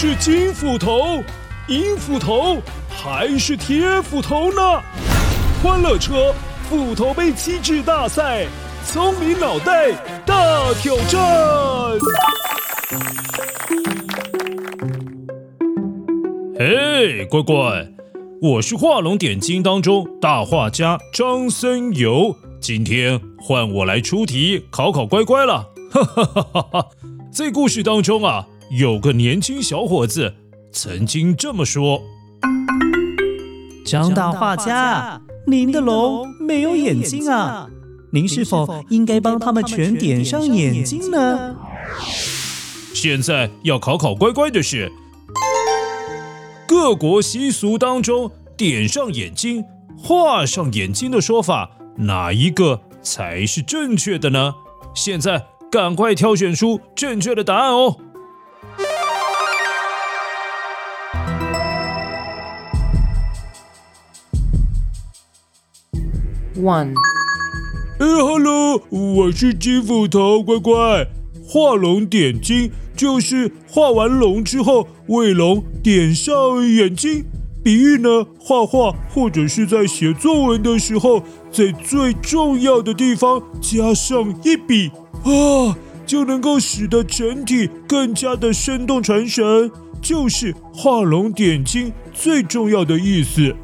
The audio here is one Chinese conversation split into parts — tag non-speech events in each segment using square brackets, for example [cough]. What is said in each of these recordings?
是金斧头、银斧头还是铁斧头呢？欢乐车斧头杯机制大赛，聪明脑袋大挑战！嘿，乖乖，我是画龙点睛当中大画家张森游，今天换我来出题考考乖乖了。哈哈哈哈哈！在故事当中啊，有个年轻小伙子曾经这么说：“张大画家，您的龙没有眼睛啊，您是否应该帮他们全点上眼睛呢？”现在要考考乖乖的是，各国习俗当中点上眼睛、画上眼睛的说法，哪一个才是正确的呢？现在。赶快挑选出正确的答案哦！One，哎，Hello，我是金斧头，乖乖，画龙点睛就是画完龙之后为龙点上眼睛，比喻呢，画画或者是在写作文的时候，在最重要的地方加上一笔。啊，就能够使得整体更加的生动传神，就是画龙点睛最重要的意思。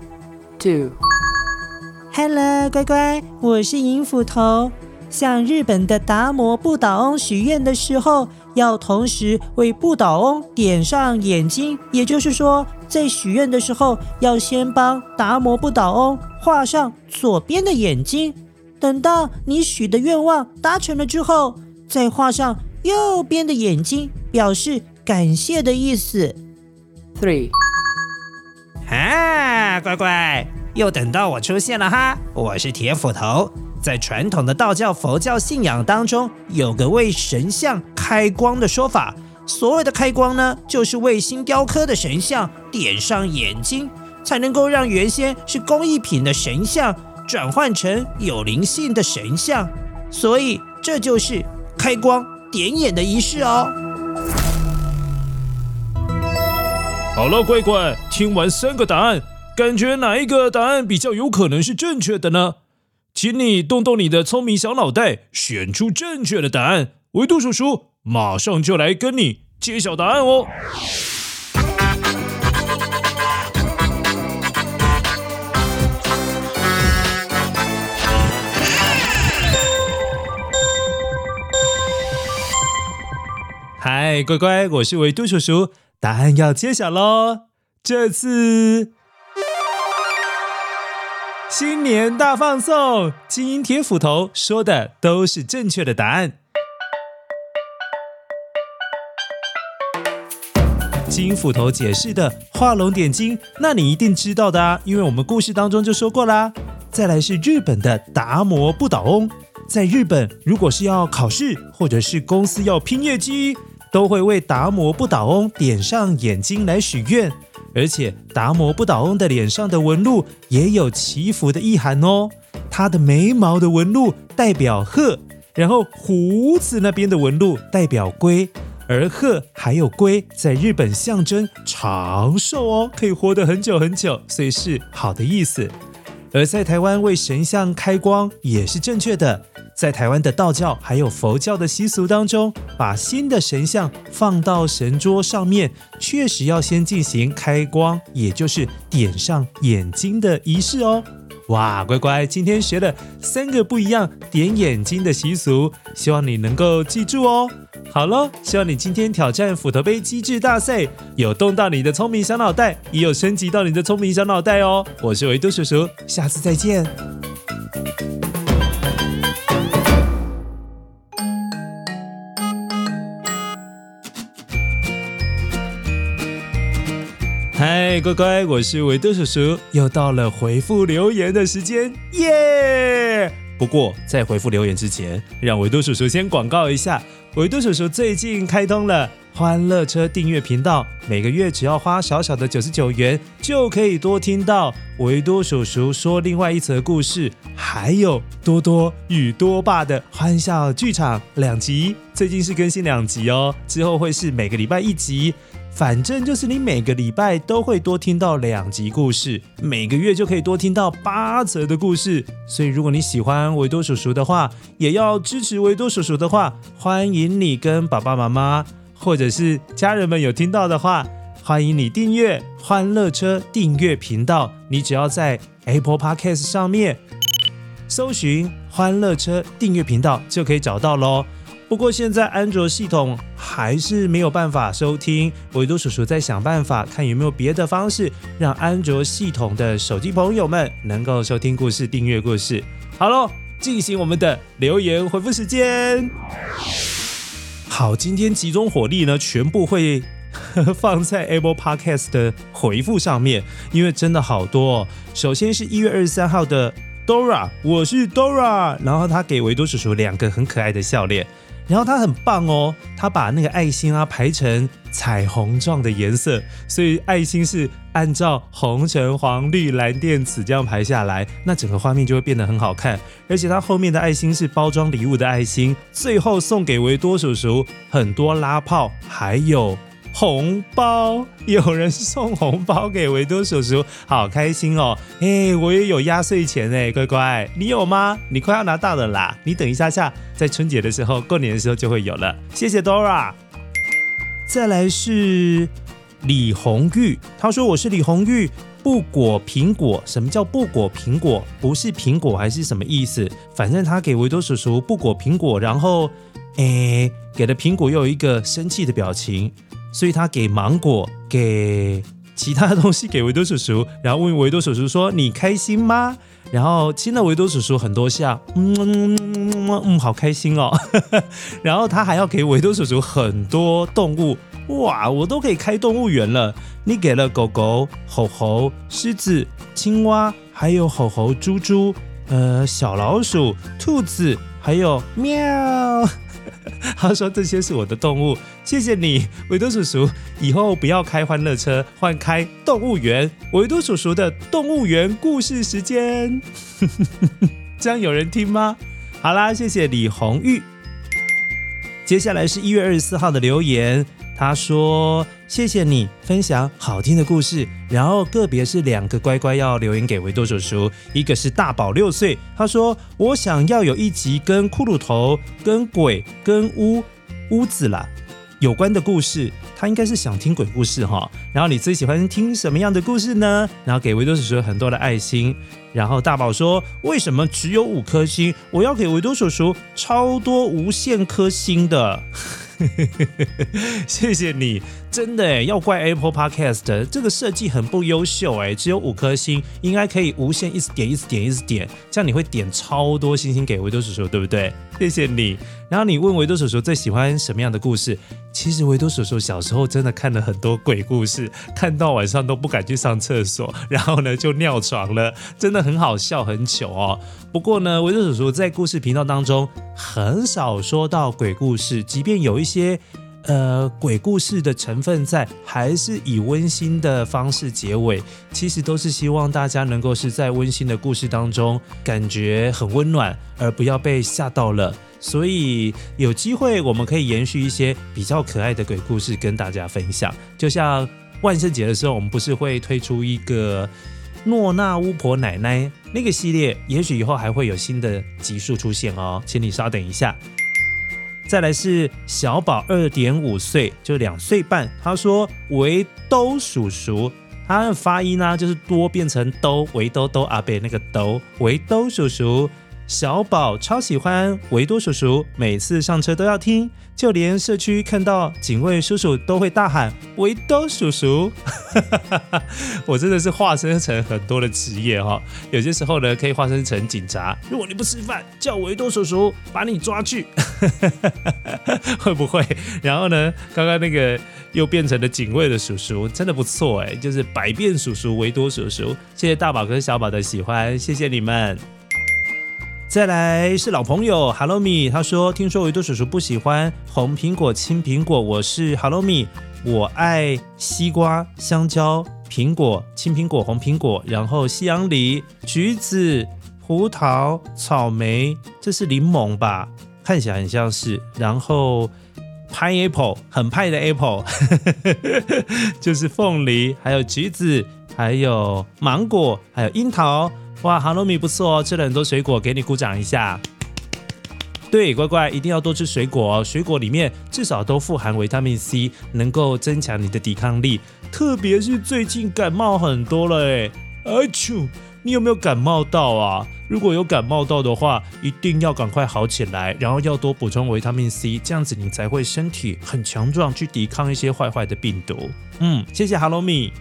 Two，Hello，乖乖，我是银斧头。向日本的达摩不倒翁许愿的时候，要同时为不倒翁点上眼睛，也就是说，在许愿的时候，要先帮达摩不倒翁画上左边的眼睛。等到你许的愿望达成了之后，再画上右边的眼睛，表示感谢的意思。Three，啊，乖乖，又等到我出现了哈！我是铁斧头。在传统的道教、佛教信仰当中，有个为神像开光的说法。所谓的开光呢，就是为新雕刻的神像点上眼睛，才能够让原先是工艺品的神像。转换成有灵性的神像，所以这就是开光点眼的仪式哦。好了，乖乖，听完三个答案，感觉哪一个答案比较有可能是正确的呢？请你动动你的聪明小脑袋，选出正确的答案。维度叔叔马上就来跟你揭晓答案哦。嗨，乖乖，我是维度叔叔，答案要揭晓喽！这次新年大放送，金银铁斧头说的都是正确的答案。金斧头解释的画龙点睛，那你一定知道的啊，因为我们故事当中就说过啦。再来是日本的达摩不倒翁，在日本如果是要考试或者是公司要拼业绩。都会为达摩不倒翁点上眼睛来许愿，而且达摩不倒翁的脸上的纹路也有祈福的意涵哦。他的眉毛的纹路代表鹤，然后胡子那边的纹路代表龟，而鹤还有龟在日本象征长寿哦，可以活得很久很久，所以是好的意思。而在台湾为神像开光也是正确的。在台湾的道教还有佛教的习俗当中，把新的神像放到神桌上面，确实要先进行开光，也就是点上眼睛的仪式哦。哇，乖乖，今天学了三个不一样点眼睛的习俗，希望你能够记住哦。好喽，希望你今天挑战斧头杯机智大赛，有动到你的聪明小脑袋，也有升级到你的聪明小脑袋哦。我是维多叔叔，下次再见。嗨，乖乖，我是维多叔叔，又到了回复留言的时间，耶！不过在回复留言之前，让维多叔叔先广告一下，维多叔叔最近开通了欢乐车订阅频道，每个月只要花小小的九十九元，就可以多听到维多叔叔说另外一则故事，还有多多与多爸的欢笑剧场两集，最近是更新两集哦，之后会是每个礼拜一集。反正就是你每个礼拜都会多听到两集故事，每个月就可以多听到八则的故事。所以如果你喜欢维多叔叔的话，也要支持维多叔叔的话，欢迎你跟爸爸妈妈或者是家人们有听到的话，欢迎你订阅欢乐车订阅频道。你只要在 Apple Podcast 上面搜寻欢乐车订阅频道，就可以找到喽。不过现在安卓系统还是没有办法收听，维多叔叔在想办法，看有没有别的方式，让安卓系统的手机朋友们能够收听故事、订阅故事。好喽，进行我们的留言回复时间。好，今天集中火力呢，全部会 [laughs] 放在 Apple Podcast 的回复上面，因为真的好多。首先是一月二十三号的 Dora，我是 Dora，然后他给维多叔叔两个很可爱的笑脸。然后他很棒哦，他把那个爱心啊排成彩虹状的颜色，所以爱心是按照红橙黄绿蓝靛紫这样排下来，那整个画面就会变得很好看。而且它后面的爱心是包装礼物的爱心，最后送给维多叔叔很多拉炮，还有。红包，有人送红包给维多叔叔，好开心哦！哎，我也有压岁钱哎，乖乖，你有吗？你快要拿到了啦！你等一下下，在春节的时候、过年的时候就会有了。谢谢 Dora。再来是李红玉，他说我是李红玉，不果苹果。什么叫不果苹果？不是苹果还是什么意思？反正他给维多叔叔不果苹果，然后哎，给了苹果又有一个生气的表情。所以他给芒果，给其他的东西给维多叔叔，然后问维多叔叔说：“你开心吗？”然后亲了维多叔叔很多下，嗯嗯嗯嗯，好开心哦。然后他还要给维多叔叔很多动物，哇，我都可以开动物园了。你给了狗狗、吼吼、狮子、青蛙，还有吼吼、猪猪，呃，小老鼠、兔子，还有喵。他说：“这些是我的动物，谢谢你，维多叔叔。以后不要开欢乐车，换开动物园。维多叔叔的动物园故事时间，[laughs] 这样有人听吗？好啦，谢谢李红玉。接下来是一月二十四号的留言。”他说：“谢谢你分享好听的故事，然后个别是两个乖乖要留言给维多叔叔，一个是大宝六岁，他说我想要有一集跟骷髅头、跟鬼、跟屋屋子啦有关的故事，他应该是想听鬼故事哈。然后你最喜欢听什么样的故事呢？然后给维多叔叔很多的爱心。然后大宝说为什么只有五颗星？我要给维多叔叔超多无限颗星的。[laughs] ”谢谢你，真的哎，要怪 Apple Podcast 这个设计很不优秀哎，只有五颗星，应该可以无限一直点，一直点，一直点，这样你会点超多星星给维多叔叔，对不对？谢谢你。然后你问维多叔叔最喜欢什么样的故事？其实维多叔叔小时候真的看了很多鬼故事，看到晚上都不敢去上厕所，然后呢就尿床了，真的很好笑，很糗哦。不过呢，维多叔叔在故事频道当中很少说到鬼故事，即便有一些呃鬼故事的成分在，还是以温馨的方式结尾。其实都是希望大家能够是在温馨的故事当中感觉很温暖，而不要被吓到了。所以有机会我们可以延续一些比较可爱的鬼故事跟大家分享。就像万圣节的时候，我们不是会推出一个诺娜巫婆奶奶那个系列，也许以后还会有新的集数出现哦，请你稍等一下。再来是小宝二点五岁，就两岁半。他说为兜叔叔，他的发音呢、就是多变成兜围兜兜阿伯那个兜为兜叔叔。小宝超喜欢维多叔叔，每次上车都要听，就连社区看到警卫叔叔都会大喊维多叔叔。[laughs] 我真的是化身成很多的职业哈，有些时候呢可以化身成警察，如果你不吃饭，叫维多叔叔把你抓去，[laughs] 会不会？然后呢，刚刚那个又变成了警卫的叔叔，真的不错哎，就是百变叔叔维多叔叔。谢谢大宝跟小宝的喜欢，谢谢你们。再来是老朋友 Hello Me，他说听说维多叔叔不喜欢红苹果、青苹果，我是 Hello Me，我爱西瓜、香蕉、苹果、青苹果、红苹果，然后西洋梨、橘子、葡萄、草莓，这是柠檬吧？看起来很像是，然后 pineapple 很派的 apple，[laughs] 就是凤梨，还有橘子，还有芒果，还有樱桃。哇，哈罗米不错哦，吃了很多水果，给你鼓掌一下。对，乖乖一定要多吃水果哦，水果里面至少都富含维他命 C，能够增强你的抵抗力。特别是最近感冒很多了，哎，阿啾，你有没有感冒到啊？如果有感冒到的话，一定要赶快好起来，然后要多补充维他命 C，这样子你才会身体很强壮，去抵抗一些坏坏的病毒。嗯，谢谢哈罗米。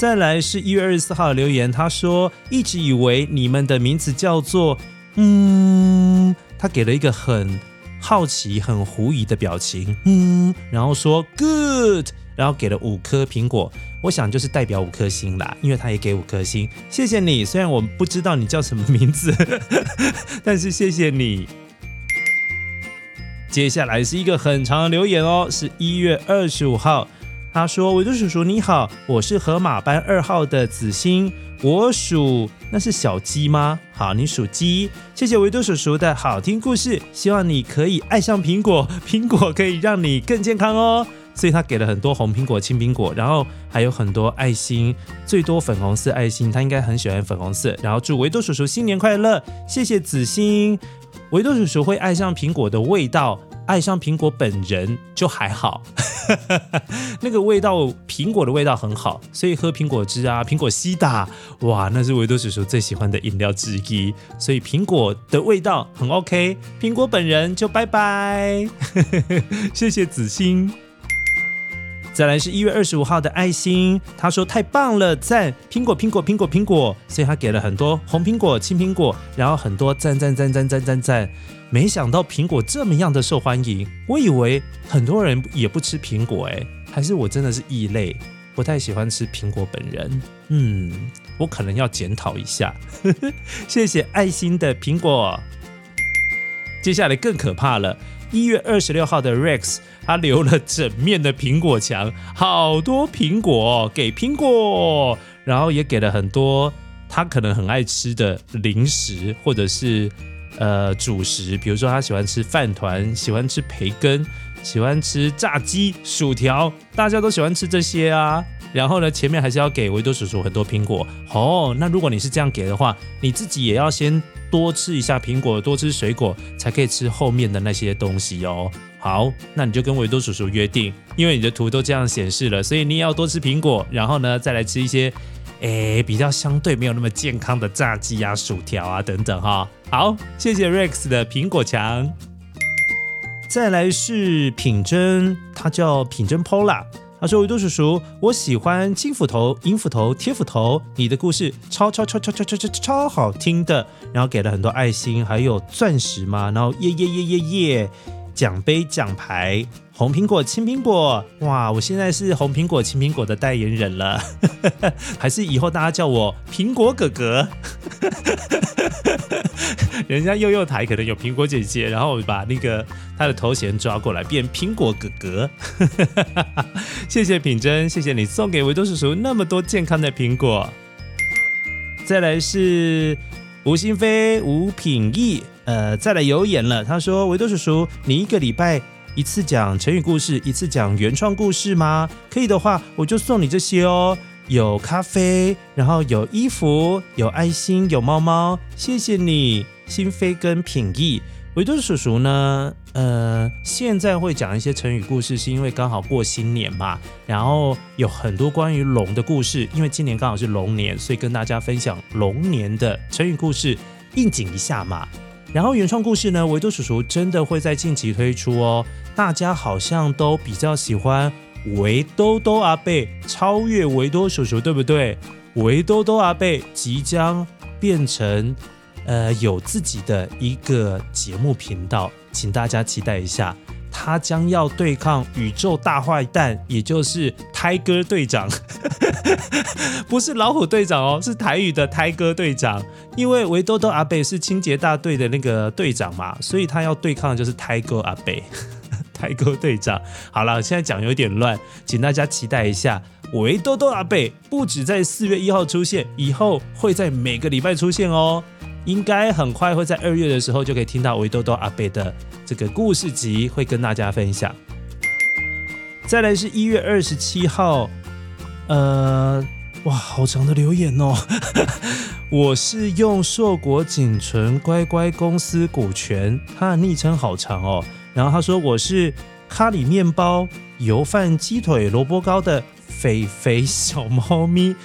再来是一月二十四号的留言，他说一直以为你们的名字叫做嗯，他给了一个很好奇、很狐疑的表情，嗯，然后说 good，然后给了五颗苹果，我想就是代表五颗星啦，因为他也给五颗星，谢谢你。虽然我不知道你叫什么名字，[laughs] 但是谢谢你。接下来是一个很长的留言哦，是一月二十五号。他说：“维多叔叔你好，我是河马班二号的子欣，我属那是小鸡吗？好，你属鸡。谢谢维多叔叔的好听故事，希望你可以爱上苹果，苹果可以让你更健康哦。所以他给了很多红苹果、青苹果，然后还有很多爱心，最多粉红色爱心，他应该很喜欢粉红色。然后祝维多叔叔新年快乐，谢谢子欣。维多叔叔会爱上苹果的味道。”爱上苹果本人就还好，[laughs] 那个味道，苹果的味道很好，所以喝苹果汁啊，苹果西打，哇，那是维多叔叔最喜欢的饮料之一。所以苹果的味道很 OK，苹果本人就拜拜，[laughs] 谢谢子欣。再来是一月二十五号的爱心，他说太棒了，赞，苹果苹果苹果苹果，所以他给了很多红苹果、青苹果，然后很多赞赞赞赞赞赞赞。没想到苹果这么样的受欢迎，我以为很多人也不吃苹果，哎，还是我真的是异类，不太喜欢吃苹果本人。嗯，我可能要检讨一下。谢谢爱心的苹果。接下来更可怕了，一月二十六号的 Rex，他留了整面的苹果墙，好多苹果给苹果，然后也给了很多他可能很爱吃的零食或者是。呃，主食，比如说他喜欢吃饭团，喜欢吃培根，喜欢吃炸鸡、薯条，大家都喜欢吃这些啊。然后呢，前面还是要给维多叔叔很多苹果哦。那如果你是这样给的话，你自己也要先多吃一下苹果，多吃水果，才可以吃后面的那些东西哦。好，那你就跟维多叔叔约定，因为你的图都这样显示了，所以你也要多吃苹果，然后呢，再来吃一些。诶，比较相对没有那么健康的炸鸡啊、薯条啊等等哈。好，谢谢 Rex 的苹果墙。再来是品珍，他叫品珍 Pola。他说：“维多叔叔，我喜欢金斧头、银斧头、铁斧头，你的故事超超超超超超超超好听的。”然后给了很多爱心，还有钻石嘛。然后耶耶耶耶耶，奖杯奖牌。红苹果、青苹果，哇！我现在是红苹果、青苹果的代言人了，[laughs] 还是以后大家叫我苹果哥哥？[laughs] 人家幼幼台可能有苹果姐姐，然后我把那个他的头衔抓过来，变苹果哥哥。[laughs] 谢谢品珍，谢谢你送给维多叔叔那么多健康的苹果。再来是吴新飞、吴品义，呃，再来有眼了。他说：“维多叔叔，你一个礼拜。”一次讲成语故事，一次讲原创故事吗？可以的话，我就送你这些哦。有咖啡，然后有衣服，有爱心，有猫猫。谢谢你，心飞跟品义。维多叔叔呢？呃，现在会讲一些成语故事，是因为刚好过新年嘛。然后有很多关于龙的故事，因为今年刚好是龙年，所以跟大家分享龙年的成语故事，应景一下嘛。然后原创故事呢，维多叔叔真的会在近期推出哦。大家好像都比较喜欢维多多阿贝超越维多叔叔，对不对？维多多阿贝即将变成呃有自己的一个节目频道，请大家期待一下。他将要对抗宇宙大坏蛋，也就是胎哥队长，[laughs] 不是老虎队长哦，是台语的胎哥队长。因为维多多阿贝是清洁大队的那个队长嘛，所以他要对抗的就是胎哥阿贝，[laughs] 胎哥队长。好了，现在讲有点乱，请大家期待一下，维多多阿贝不止在四月一号出现，以后会在每个礼拜出现哦。应该很快会在二月的时候就可以听到维多多阿贝的。这个故事集会跟大家分享。再来是一月二十七号，呃，哇，好长的留言哦。[laughs] 我是用硕果仅存乖乖公司股权，他的昵称好长哦。然后他说我是咖喱面包、油饭、鸡腿、萝卜糕的肥肥小猫咪。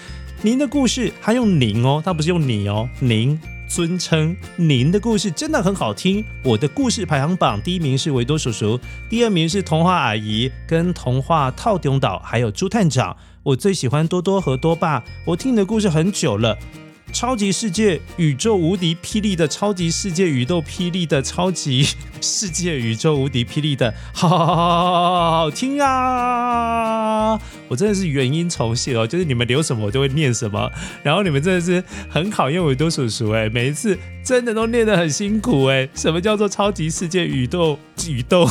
您的故事他用您哦，他不是用你哦，您。尊称您的故事真的很好听。我的故事排行榜第一名是维多叔叔，第二名是童话阿姨跟童话套丁岛，还有朱探长。我最喜欢多多和多爸。我听你的故事很久了。超级世界宇宙无敌霹雳的超级世界宇宙霹雳的超级世界宇宙无敌霹雳的，好好好好好好听啊！我真的是原音重现哦，就是你们留什么我就会念什么，然后你们真的是很考验维多叔叔哎，每一次真的都念得很辛苦哎。什么叫做超级世界宇宙宇宙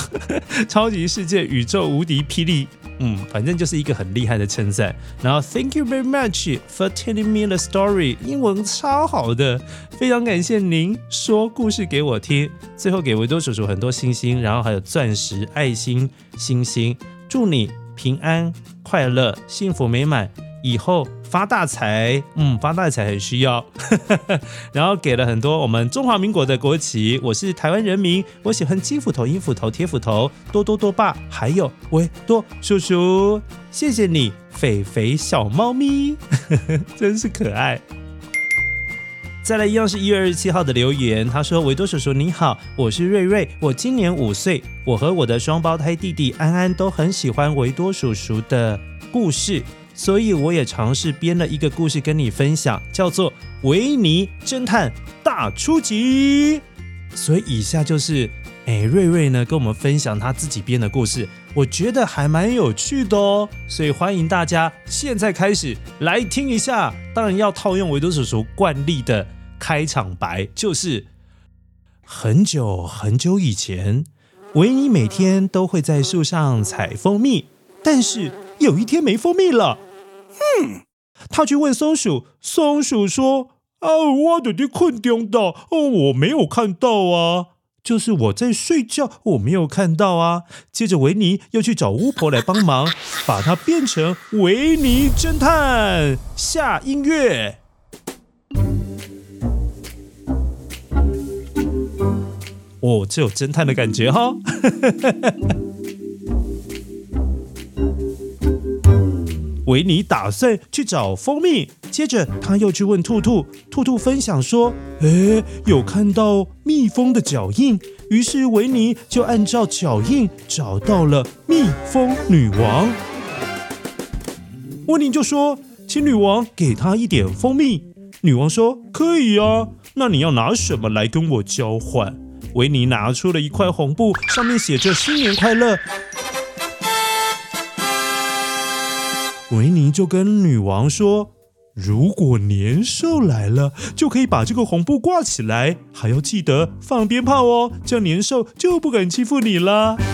超级世界宇宙无敌霹雳？嗯，反正就是一个很厉害的称赞。然后，Thank you very much for telling me the story。英文超好的，非常感谢您说故事给我听。最后给维多叔叔很多星星，然后还有钻石、爱心、星星。祝你平安、快乐、幸福美满，以后。发大财，嗯，发大财很需要，[laughs] 然后给了很多我们中华民国的国旗。我是台湾人民，我喜欢金斧头、银斧头、铁斧头、多多多爸，还有维多叔叔，谢谢你，肥肥小猫咪，[laughs] 真是可爱。再来一样是一月二十七号的留言，他说：维多叔叔你好，我是瑞瑞，我今年五岁，我和我的双胞胎弟弟安安都很喜欢维多叔叔的故事。所以我也尝试编了一个故事跟你分享，叫做《维尼侦探大出击》。所以以下就是，哎，瑞瑞呢跟我们分享他自己编的故事，我觉得还蛮有趣的哦。所以欢迎大家现在开始来听一下。当然要套用维多叔叔惯例的开场白，就是很久很久以前，维尼每天都会在树上采蜂蜜，但是有一天没蜂蜜了。嗯，他去问松鼠，松鼠说：“啊，我的的困中岛，哦，我没有看到啊，就是我在睡觉，我没有看到啊。”接着维尼又去找巫婆来帮忙，[laughs] 把它变成维尼侦探。下音乐，哦，这有侦探的感觉哈、哦。[laughs] 维尼打算去找蜂蜜，接着他又去问兔兔，兔兔分享说：“诶，有看到蜜蜂的脚印。”于是维尼就按照脚印找到了蜜蜂女王。维尼就说：“请女王给他一点蜂蜜。”女王说：“可以啊，那你要拿什么来跟我交换？”维尼拿出了一块红布，上面写着“新年快乐”。维尼就跟女王说：“如果年兽来了，就可以把这个红布挂起来，还要记得放鞭炮哦，这样年兽就不敢欺负你了。[laughs] ”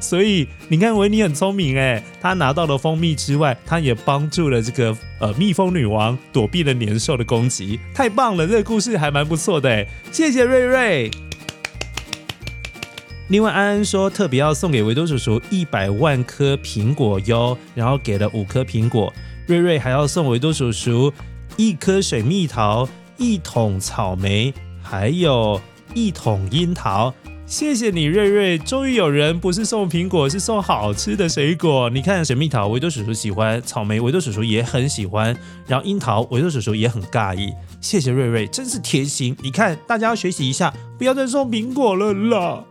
所以你看，维尼很聪明哎，他拿到了蜂蜜之外，他也帮助了这个呃蜜蜂女王躲避了年兽的攻击，太棒了！这个故事还蛮不错的哎，谢谢瑞瑞。另外，安安说特别要送给维多叔叔一百万颗苹果哟，然后给了五颗苹果。瑞瑞还要送维多叔叔一颗水蜜桃、一桶草莓，还有一桶樱桃。谢谢你，瑞瑞！终于有人不是送苹果，是送好吃的水果。你看，水蜜桃，维多叔叔喜欢；草莓，维多叔叔也很喜欢。然后樱桃，维多叔叔也很尬意。谢谢瑞瑞，真是贴心。你看，大家要学习一下，不要再送苹果了啦。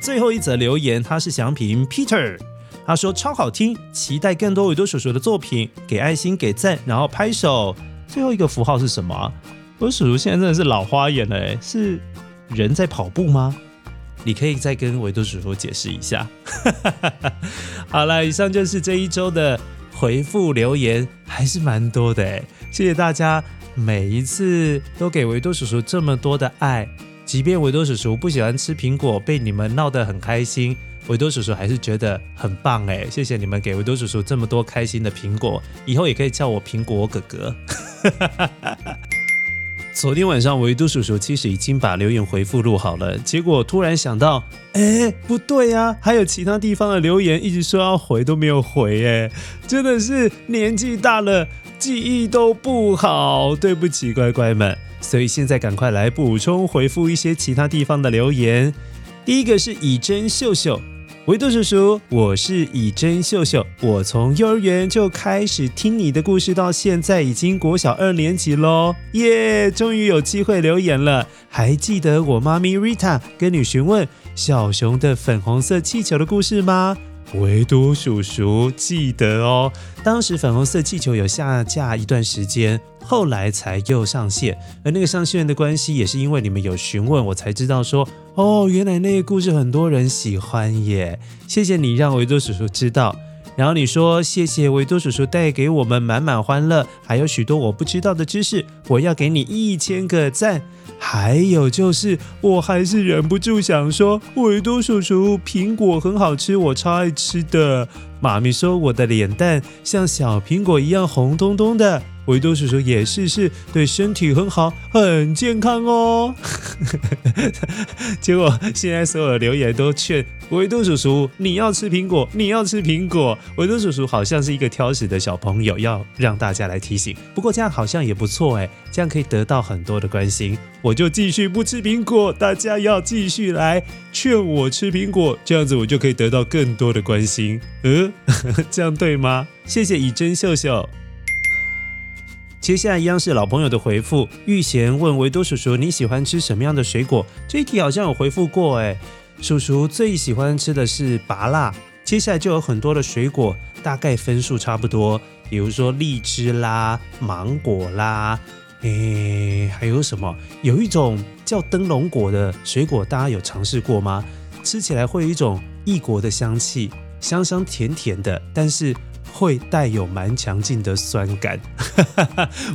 最后一则留言，他是祥平 Peter，他说超好听，期待更多维多叔叔的作品，给爱心，给赞，然后拍手。最后一个符号是什么？我叔叔现在真的是老花眼了，是。人在跑步吗？你可以再跟维多叔叔解释一下。[laughs] 好了，以上就是这一周的回复留言，还是蛮多的哎，谢谢大家每一次都给维多叔叔这么多的爱，即便维多叔叔不喜欢吃苹果，被你们闹得很开心，维多叔叔还是觉得很棒哎！谢谢你们给维多叔叔这么多开心的苹果，以后也可以叫我苹果哥哥。昨天晚上维多叔叔其实已经把留言回复录好了，结果突然想到，哎，不对呀，还有其他地方的留言一直说要回都没有回，哎，真的是年纪大了，记忆都不好，对不起乖乖们。所以现在赶快来补充回复一些其他地方的留言。第一个是以真秀秀。维多叔叔，我是以真秀秀，我从幼儿园就开始听你的故事，到现在已经国小二年级喽，耶！终于有机会留言了。还记得我妈咪 Rita 跟你询问小熊的粉红色气球的故事吗？维多叔叔记得哦，当时粉红色气球有下架一段时间，后来才又上线。而那个上线的关系，也是因为你们有询问，我才知道说，哦，原来那个故事很多人喜欢耶。谢谢你让维多叔叔知道。然后你说谢谢维多叔叔带给我们满满欢乐，还有许多我不知道的知识，我要给你一千个赞。还有就是，我还是忍不住想说，维多叔叔，苹果很好吃，我超爱吃的。妈咪说我的脸蛋像小苹果一样红彤彤的。维多叔叔也试试，对身体很好，很健康哦。[laughs] 结果现在所有的留言都劝维多叔叔，你要吃苹果，你要吃苹果。维多叔叔好像是一个挑食的小朋友，要让大家来提醒。不过这样好像也不错哎，这样可以得到很多的关心。我就继续不吃苹果，大家要继续来劝我吃苹果，这样子我就可以得到更多的关心。嗯，这样对吗？谢谢以真秀秀。接下来一样是老朋友的回复。玉贤问维多叔叔：“你喜欢吃什么样的水果？”这一题好像有回复过哎。叔叔最喜欢吃的是芭乐。接下来就有很多的水果，大概分数差不多，比如说荔枝啦、芒果啦，诶，还有什么？有一种叫灯笼果的水果，大家有尝试过吗？吃起来会有一种异国的香气，香香甜甜的，但是。会带有蛮强劲的酸感，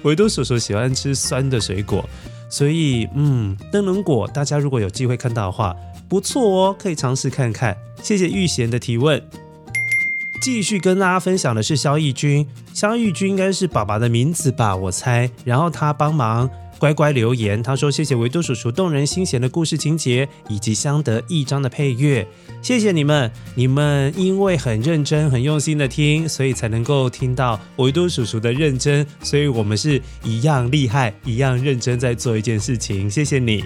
维多叔叔喜欢吃酸的水果，所以嗯，灯笼果大家如果有机会看到的话，不错哦，可以尝试看看。谢谢玉贤的提问。继续跟大家分享的是肖义军，肖义军应该是爸爸的名字吧，我猜。然后他帮忙。乖乖留言，他说：“谢谢维多叔叔动人心弦的故事情节，以及相得益彰的配乐，谢谢你们，你们因为很认真、很用心的听，所以才能够听到维多叔叔的认真，所以我们是一样厉害、一样认真在做一件事情。谢谢你。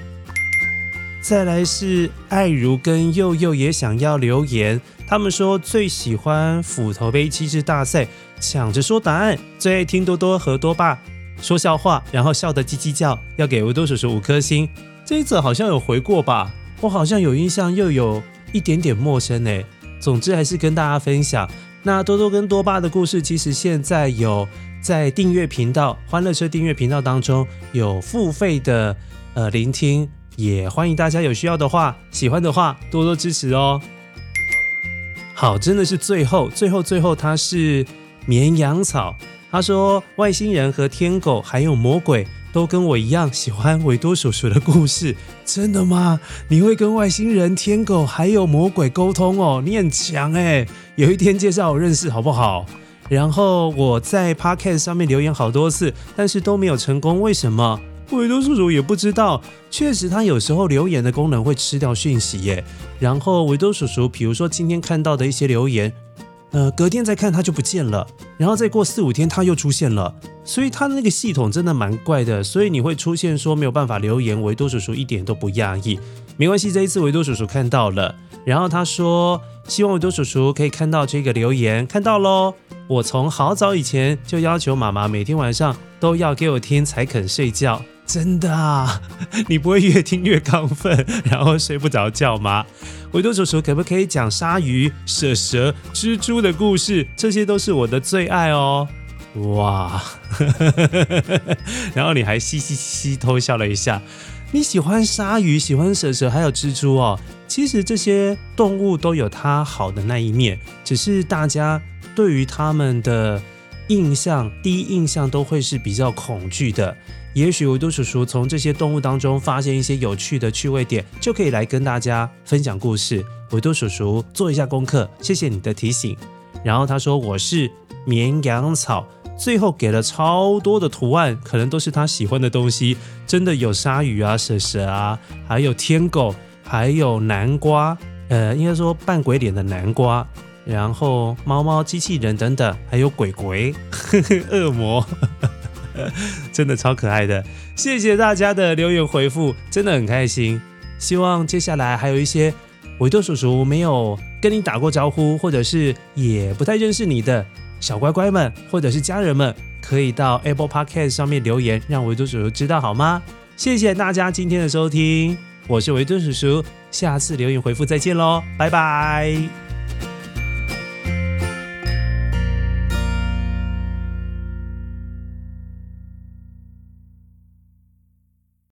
再来是爱如跟佑佑也想要留言，他们说最喜欢斧头杯机智大赛，抢着说答案，最爱听多多和多爸。”说笑话，然后笑得叽叽叫，要给维多叔叔五颗星。这一则好像有回过吧？我好像有印象，又有一点点陌生诶。总之还是跟大家分享。那多多跟多巴的故事，其实现在有在订阅频道欢乐车订阅频道当中有付费的呃聆听，也欢迎大家有需要的话、喜欢的话多多支持哦。好，真的是最后最后最后，它是绵羊草。他说：“外星人和天狗还有魔鬼都跟我一样喜欢维多叔叔的故事，真的吗？[laughs] 你会跟外星人、天狗还有魔鬼沟通哦？你很强诶，有一天介绍我认识好不好？然后我在 Podcast 上面留言好多次，但是都没有成功，为什么？维多叔叔也不知道。确实，他有时候留言的功能会吃掉讯息耶。然后维多叔叔，比如说今天看到的一些留言。”呃，隔天再看它就不见了，然后再过四五天它又出现了，所以它的那个系统真的蛮怪的，所以你会出现说没有办法留言，维多叔叔一点都不讶异，没关系，这一次维多叔叔看到了，然后他说希望维多叔叔可以看到这个留言，看到喽，我从好早以前就要求妈妈每天晚上都要给我听才肯睡觉。真的啊，你不会越听越亢奋，然后睡不着觉吗？维多叔叔可不可以讲鲨鱼、蛇蛇、蜘蛛的故事？这些都是我的最爱哦。哇，[laughs] 然后你还嘻嘻嘻偷笑了一下。你喜欢鲨鱼，喜欢蛇蛇，还有蜘蛛哦。其实这些动物都有它好的那一面，只是大家对于他们的。印象，第一印象都会是比较恐惧的。也许维多叔叔从这些动物当中发现一些有趣的趣味点，就可以来跟大家分享故事。维多叔叔做一下功课，谢谢你的提醒。然后他说我是绵羊草，最后给了超多的图案，可能都是他喜欢的东西。真的有鲨鱼啊、蛇蛇啊，还有天狗，还有南瓜，呃，应该说扮鬼脸的南瓜。然后猫猫、机器人等等，还有鬼鬼、呵 [laughs] 呵恶魔。[laughs] 真的超可爱的，谢谢大家的留言回复，真的很开心。希望接下来还有一些维多叔叔没有跟你打过招呼，或者是也不太认识你的小乖乖们，或者是家人们，可以到 Apple Podcast 上面留言，让维多叔叔知道好吗？谢谢大家今天的收听，我是维多叔叔，下次留言回复再见喽，拜拜。